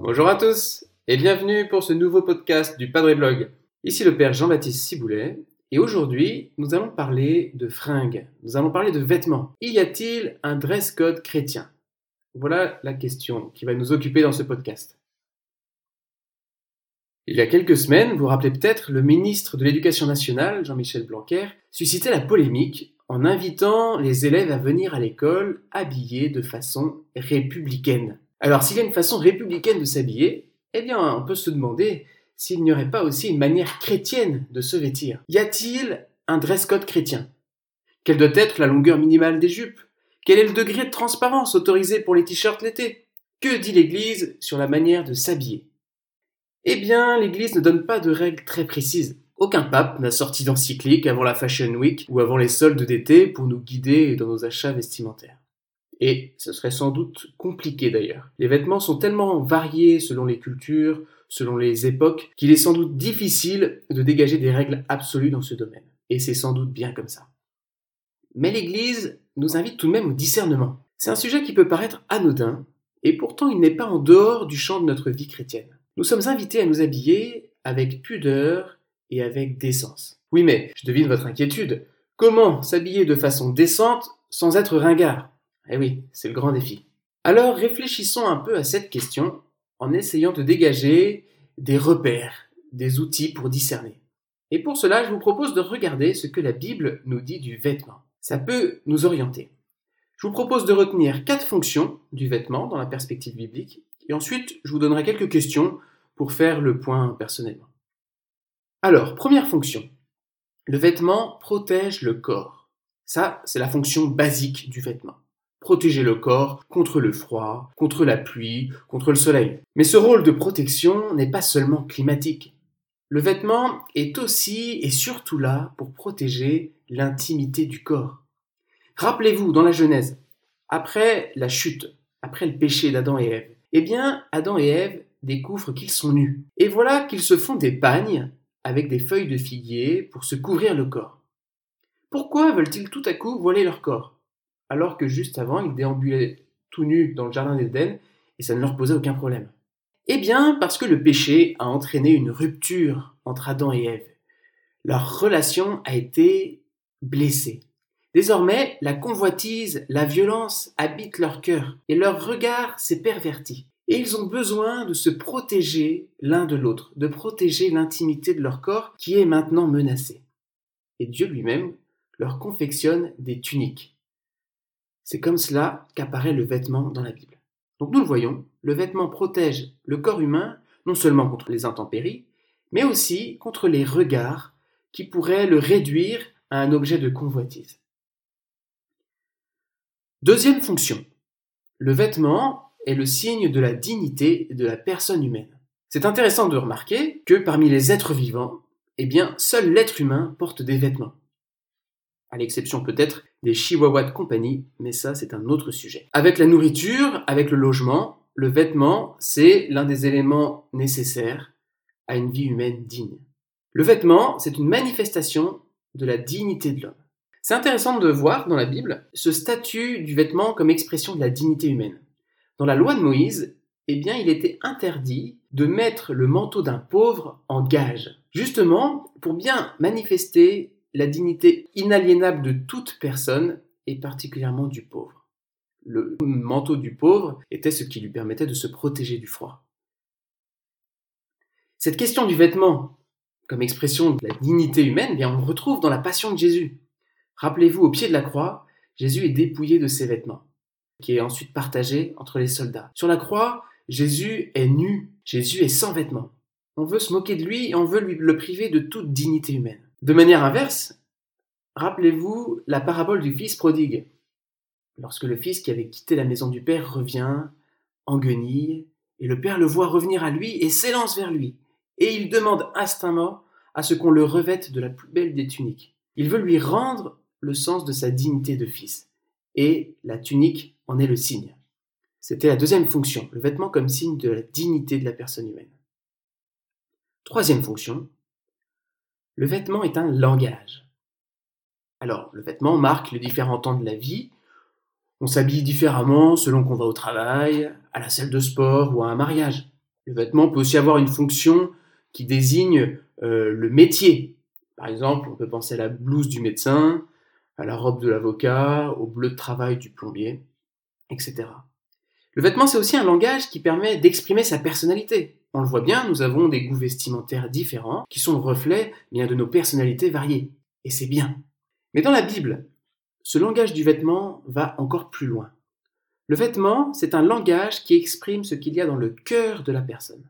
Bonjour à tous et bienvenue pour ce nouveau podcast du Padre Blog. Ici le Père Jean-Baptiste Ciboulet et aujourd'hui nous allons parler de fringues, nous allons parler de vêtements. Y a-t-il un dress code chrétien? Voilà la question qui va nous occuper dans ce podcast. Il y a quelques semaines, vous vous rappelez peut-être, le ministre de l'Éducation nationale, Jean-Michel Blanquer, suscitait la polémique en invitant les élèves à venir à l'école habillés de façon républicaine. Alors s'il y a une façon républicaine de s'habiller, eh bien on peut se demander s'il n'y aurait pas aussi une manière chrétienne de se vêtir. Y a-t-il un dress code chrétien? Quelle doit être la longueur minimale des jupes? Quel est le degré de transparence autorisé pour les t-shirts l'été? Que dit l'Église sur la manière de s'habiller? Eh bien, l'Église ne donne pas de règles très précises. Aucun pape n'a sorti d'encyclique avant la Fashion Week ou avant les soldes d'été pour nous guider dans nos achats vestimentaires. Et ce serait sans doute compliqué d'ailleurs. Les vêtements sont tellement variés selon les cultures, selon les époques, qu'il est sans doute difficile de dégager des règles absolues dans ce domaine. Et c'est sans doute bien comme ça. Mais l'Église nous invite tout de même au discernement. C'est un sujet qui peut paraître anodin, et pourtant il n'est pas en dehors du champ de notre vie chrétienne. Nous sommes invités à nous habiller avec pudeur et avec décence. Oui, mais je devine votre inquiétude. Comment s'habiller de façon décente sans être ringard? Eh oui, c'est le grand défi. Alors réfléchissons un peu à cette question en essayant de dégager des repères, des outils pour discerner. Et pour cela, je vous propose de regarder ce que la Bible nous dit du vêtement. Ça peut nous orienter. Je vous propose de retenir quatre fonctions du vêtement dans la perspective biblique, et ensuite je vous donnerai quelques questions pour faire le point personnellement. Alors, première fonction. Le vêtement protège le corps. Ça, c'est la fonction basique du vêtement protéger le corps contre le froid, contre la pluie, contre le soleil. Mais ce rôle de protection n'est pas seulement climatique. Le vêtement est aussi et surtout là pour protéger l'intimité du corps. Rappelez-vous dans la Genèse, après la chute, après le péché d'Adam et Ève, eh bien Adam et Ève découvrent qu'ils sont nus. Et voilà qu'ils se font des pagnes avec des feuilles de figuier pour se couvrir le corps. Pourquoi veulent-ils tout à coup voiler leur corps? Alors que juste avant, ils déambulaient tout nus dans le jardin d'Éden et ça ne leur posait aucun problème. Eh bien, parce que le péché a entraîné une rupture entre Adam et Ève. Leur relation a été blessée. Désormais, la convoitise, la violence habitent leur cœur et leur regard s'est perverti. Et ils ont besoin de se protéger l'un de l'autre, de protéger l'intimité de leur corps qui est maintenant menacée. Et Dieu lui-même leur confectionne des tuniques. C'est comme cela qu'apparaît le vêtement dans la Bible. Donc nous le voyons, le vêtement protège le corps humain non seulement contre les intempéries, mais aussi contre les regards qui pourraient le réduire à un objet de convoitise. Deuxième fonction. Le vêtement est le signe de la dignité de la personne humaine. C'est intéressant de remarquer que parmi les êtres vivants, eh bien, seul l'être humain porte des vêtements à l'exception peut-être des chihuahuas de compagnie, mais ça c'est un autre sujet. Avec la nourriture, avec le logement, le vêtement, c'est l'un des éléments nécessaires à une vie humaine digne. Le vêtement, c'est une manifestation de la dignité de l'homme. C'est intéressant de voir dans la Bible ce statut du vêtement comme expression de la dignité humaine. Dans la loi de Moïse, eh bien, il était interdit de mettre le manteau d'un pauvre en gage, justement pour bien manifester la dignité inaliénable de toute personne, et particulièrement du pauvre. Le manteau du pauvre était ce qui lui permettait de se protéger du froid. Cette question du vêtement, comme expression de la dignité humaine, eh bien on le retrouve dans la passion de Jésus. Rappelez-vous, au pied de la croix, Jésus est dépouillé de ses vêtements, qui est ensuite partagé entre les soldats. Sur la croix, Jésus est nu, Jésus est sans vêtements. On veut se moquer de lui et on veut lui le priver de toute dignité humaine. De manière inverse, rappelez-vous la parabole du fils prodigue. Lorsque le fils qui avait quitté la maison du père revient, en guenille, et le père le voit revenir à lui et s'élance vers lui, et il demande instinctement à ce qu'on le revête de la plus belle des tuniques. Il veut lui rendre le sens de sa dignité de fils, et la tunique en est le signe. C'était la deuxième fonction, le vêtement comme signe de la dignité de la personne humaine. Troisième fonction, le vêtement est un langage. Alors, le vêtement marque les différents temps de la vie. On s'habille différemment selon qu'on va au travail, à la salle de sport ou à un mariage. Le vêtement peut aussi avoir une fonction qui désigne euh, le métier. Par exemple, on peut penser à la blouse du médecin, à la robe de l'avocat, au bleu de travail du plombier, etc. Le vêtement, c'est aussi un langage qui permet d'exprimer sa personnalité. On le voit bien, nous avons des goûts vestimentaires différents qui sont le reflet bien de nos personnalités variées. Et c'est bien. Mais dans la Bible, ce langage du vêtement va encore plus loin. Le vêtement, c'est un langage qui exprime ce qu'il y a dans le cœur de la personne.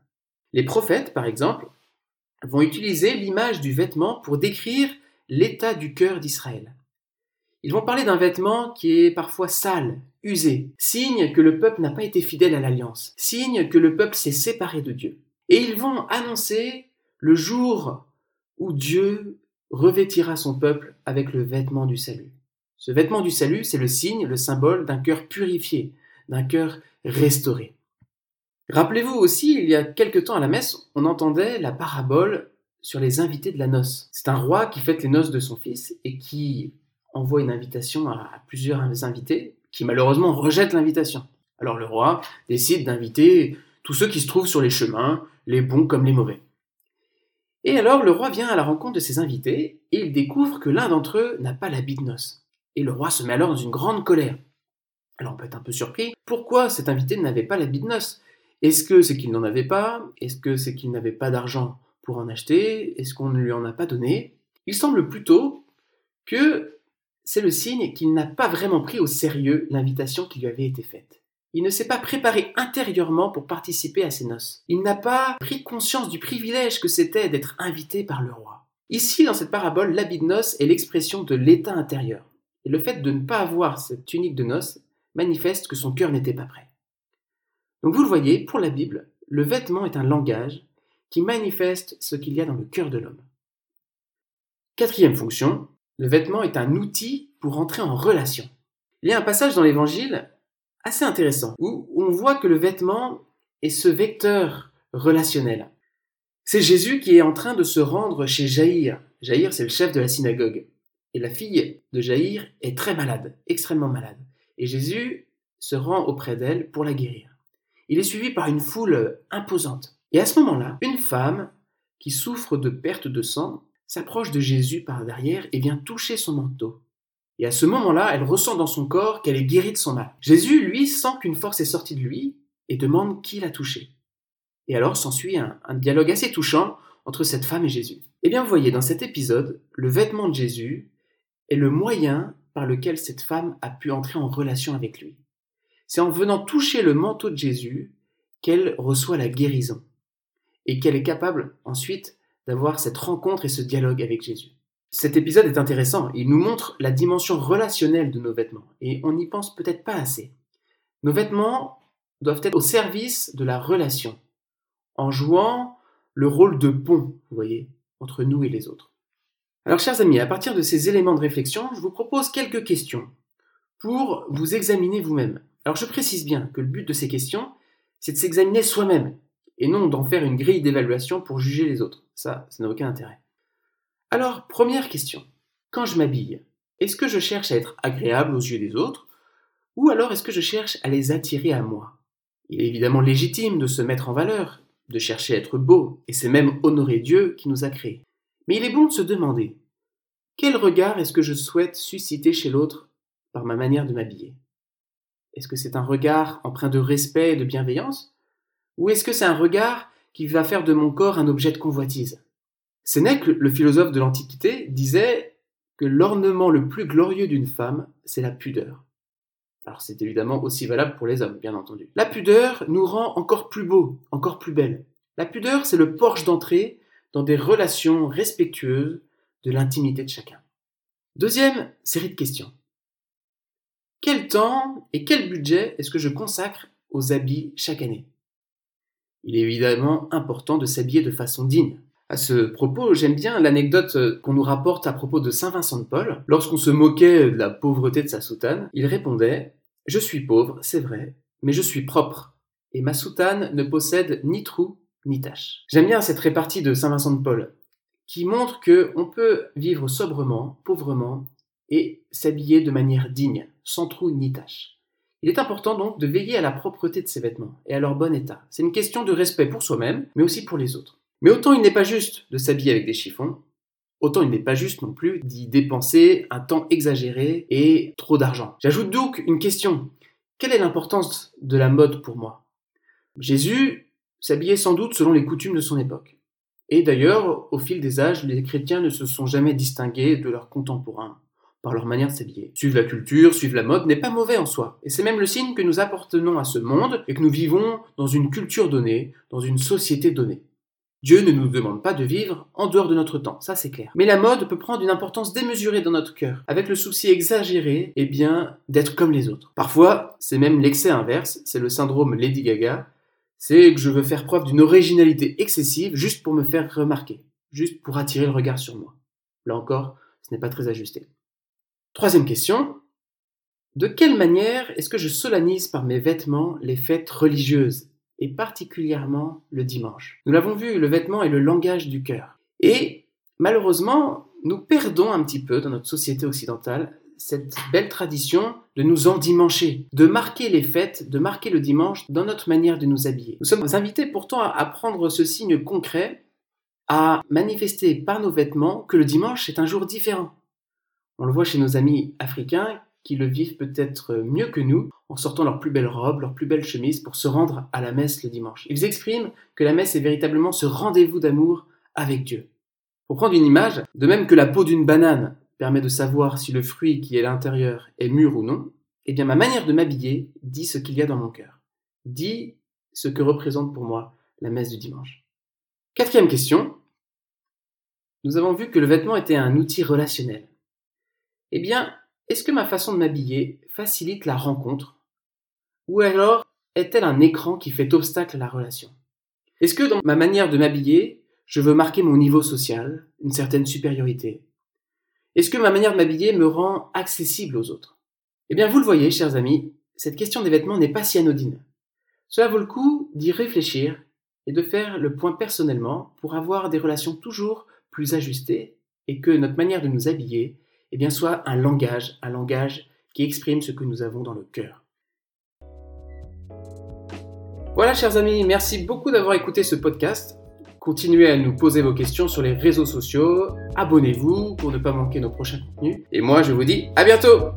Les prophètes, par exemple, vont utiliser l'image du vêtement pour décrire l'état du cœur d'Israël. Ils vont parler d'un vêtement qui est parfois sale, usé, signe que le peuple n'a pas été fidèle à l'alliance, signe que le peuple s'est séparé de Dieu. Et ils vont annoncer le jour où Dieu revêtira son peuple avec le vêtement du salut. Ce vêtement du salut, c'est le signe, le symbole d'un cœur purifié, d'un cœur restauré. Rappelez-vous aussi, il y a quelque temps à la messe, on entendait la parabole sur les invités de la noce. C'est un roi qui fête les noces de son fils et qui envoie une invitation à plusieurs invités qui malheureusement rejettent l'invitation. Alors le roi décide d'inviter tous ceux qui se trouvent sur les chemins, les bons comme les mauvais. Et alors le roi vient à la rencontre de ses invités et il découvre que l'un d'entre eux n'a pas l'habit de noces. Et le roi se met alors dans une grande colère. Alors on peut être un peu surpris. Pourquoi cet invité n'avait pas l'habit de noces? Est-ce que c'est qu'il n'en avait pas? Est-ce que c'est qu'il n'avait pas d'argent pour en acheter? Est-ce qu'on ne lui en a pas donné? Il semble plutôt que c'est le signe qu'il n'a pas vraiment pris au sérieux l'invitation qui lui avait été faite. Il ne s'est pas préparé intérieurement pour participer à ces noces. Il n'a pas pris conscience du privilège que c'était d'être invité par le roi. Ici, dans cette parabole, l'habit de noces est l'expression de l'état intérieur. Et le fait de ne pas avoir cette tunique de noces manifeste que son cœur n'était pas prêt. Donc vous le voyez, pour la Bible, le vêtement est un langage qui manifeste ce qu'il y a dans le cœur de l'homme. Quatrième fonction, le vêtement est un outil pour entrer en relation. Il y a un passage dans l'Évangile assez intéressant où on voit que le vêtement est ce vecteur relationnel. C'est Jésus qui est en train de se rendre chez Jaïr. Jaïr, c'est le chef de la synagogue. Et la fille de Jaïr est très malade, extrêmement malade. Et Jésus se rend auprès d'elle pour la guérir. Il est suivi par une foule imposante. Et à ce moment-là, une femme qui souffre de perte de sang s'approche de Jésus par derrière et vient toucher son manteau. Et à ce moment-là, elle ressent dans son corps qu'elle est guérie de son mal. Jésus, lui, sent qu'une force est sortie de lui et demande qui l'a touché. Et alors s'ensuit un, un, dialogue assez touchant entre cette femme et Jésus. Eh bien, vous voyez, dans cet épisode, le vêtement de Jésus est le moyen par lequel cette femme a pu entrer en relation avec lui. C'est en venant toucher le manteau de Jésus qu'elle reçoit la guérison et qu'elle est capable ensuite d'avoir cette rencontre et ce dialogue avec Jésus. Cet épisode est intéressant, il nous montre la dimension relationnelle de nos vêtements, et on n'y pense peut-être pas assez. Nos vêtements doivent être au service de la relation, en jouant le rôle de pont, vous voyez, entre nous et les autres. Alors chers amis, à partir de ces éléments de réflexion, je vous propose quelques questions pour vous examiner vous-même. Alors je précise bien que le but de ces questions, c'est de s'examiner soi-même, et non d'en faire une grille d'évaluation pour juger les autres. Ça, ça n'a aucun intérêt. Alors, première question. Quand je m'habille, est-ce que je cherche à être agréable aux yeux des autres ou alors est-ce que je cherche à les attirer à moi? Il est évidemment légitime de se mettre en valeur, de chercher à être beau, et c'est même honorer Dieu qui nous a créés. Mais il est bon de se demander, quel regard est-ce que je souhaite susciter chez l'autre par ma manière de m'habiller? Est-ce que c'est un regard empreint de respect et de bienveillance Ou est-ce que c'est un regard qui va faire de mon corps un objet de convoitise? Sénèque, le philosophe de l'Antiquité, disait que l'ornement le plus glorieux d'une femme, c'est la pudeur. Alors c'est évidemment aussi valable pour les hommes, bien entendu. La pudeur nous rend encore plus beaux, encore plus belles. La pudeur, c'est le porche d'entrée dans des relations respectueuses de l'intimité de chacun. Deuxième série de questions. Quel temps et quel budget est-ce que je consacre aux habits chaque année? Il est évidemment important de s'habiller de façon digne. À ce propos, j'aime bien l'anecdote euh, qu'on nous rapporte à propos de Saint Vincent de Paul. Lorsqu'on se moquait de la pauvreté de sa soutane, il répondait Je suis pauvre, c'est vrai, mais je suis propre, et ma soutane ne possède ni trou ni tache. J'aime bien cette répartie de Saint Vincent de Paul, qui montre que on peut vivre sobrement, pauvrement, et s'habiller de manière digne, sans trou ni tache. Il est important donc de veiller à la propreté de ses vêtements et à leur bon état. C'est une question de respect pour soi-même, mais aussi pour les autres. Mais autant il n'est pas juste de s'habiller avec des chiffons, autant il n'est pas juste non plus d'y dépenser un temps exagéré et trop d'argent. J'ajoute donc une question. Quelle est l'importance de la mode pour moi? Jésus s'habillait sans doute selon les coutumes de son époque. Et d'ailleurs, au fil des âges, les chrétiens ne se sont jamais distingués de leurs contemporains par leur manière de s'habiller. Suivre la culture, suivre la mode n'est pas mauvais en soi. Et c'est même le signe que nous appartenons à ce monde et que nous vivons dans une culture donnée, dans une société donnée. Dieu ne nous demande pas de vivre en dehors de notre temps, ça c'est clair. Mais la mode peut prendre une importance démesurée dans notre cœur, avec le souci exagéré, eh bien, d'être comme les autres. Parfois, c'est même l'excès inverse, c'est le syndrome Lady Gaga, c'est que je veux faire preuve d'une originalité excessive juste pour me faire remarquer, juste pour attirer le regard sur moi. Là encore, ce n'est pas très ajusté. Troisième question. De quelle manière est-ce que je solennise par mes vêtements les fêtes religieuses et particulièrement le dimanche? Nous l'avons vu, le vêtement est le langage du cœur. Et malheureusement, nous perdons un petit peu dans notre société occidentale cette belle tradition de nous endimancher, de marquer les fêtes, de marquer le dimanche dans notre manière de nous habiller. Nous sommes invités pourtant à prendre ce signe concret, à manifester par nos vêtements que le dimanche est un jour différent. On le voit chez nos amis africains qui le vivent peut-être mieux que nous en sortant leurs plus belles robes, leurs plus belles chemises pour se rendre à la messe le dimanche. Ils expriment que la messe est véritablement ce rendez-vous d'amour avec Dieu. Pour prendre une image, de même que la peau d'une banane permet de savoir si le fruit qui est à l'intérieur est mûr ou non, eh bien ma manière de m'habiller dit ce qu'il y a dans mon cœur, dit ce que représente pour moi la messe du dimanche. Quatrième question. Nous avons vu que le vêtement était un outil relationnel. Eh bien, est-ce que ma façon de m'habiller facilite la rencontre? Ou alors est-elle un écran qui fait obstacle à la relation? Est-ce que dans ma manière de m'habiller, je veux marquer mon niveau social, une certaine supériorité? Est-ce que ma manière de m'habiller me rend accessible aux autres? Eh bien, vous le voyez, chers amis, cette question des vêtements n'est pas si anodine. Cela vaut le coup d'y réfléchir et de faire le point personnellement pour avoir des relations toujours plus ajustées et que notre manière de nous habiller eh bien, soit un langage, un langage qui exprime ce que nous avons dans le cœur. Voilà, chers amis, merci beaucoup d'avoir écouté ce podcast. Continuez à nous poser vos questions sur les réseaux sociaux. Abonnez-vous pour ne pas manquer nos prochains contenus. Et moi, je vous dis à bientôt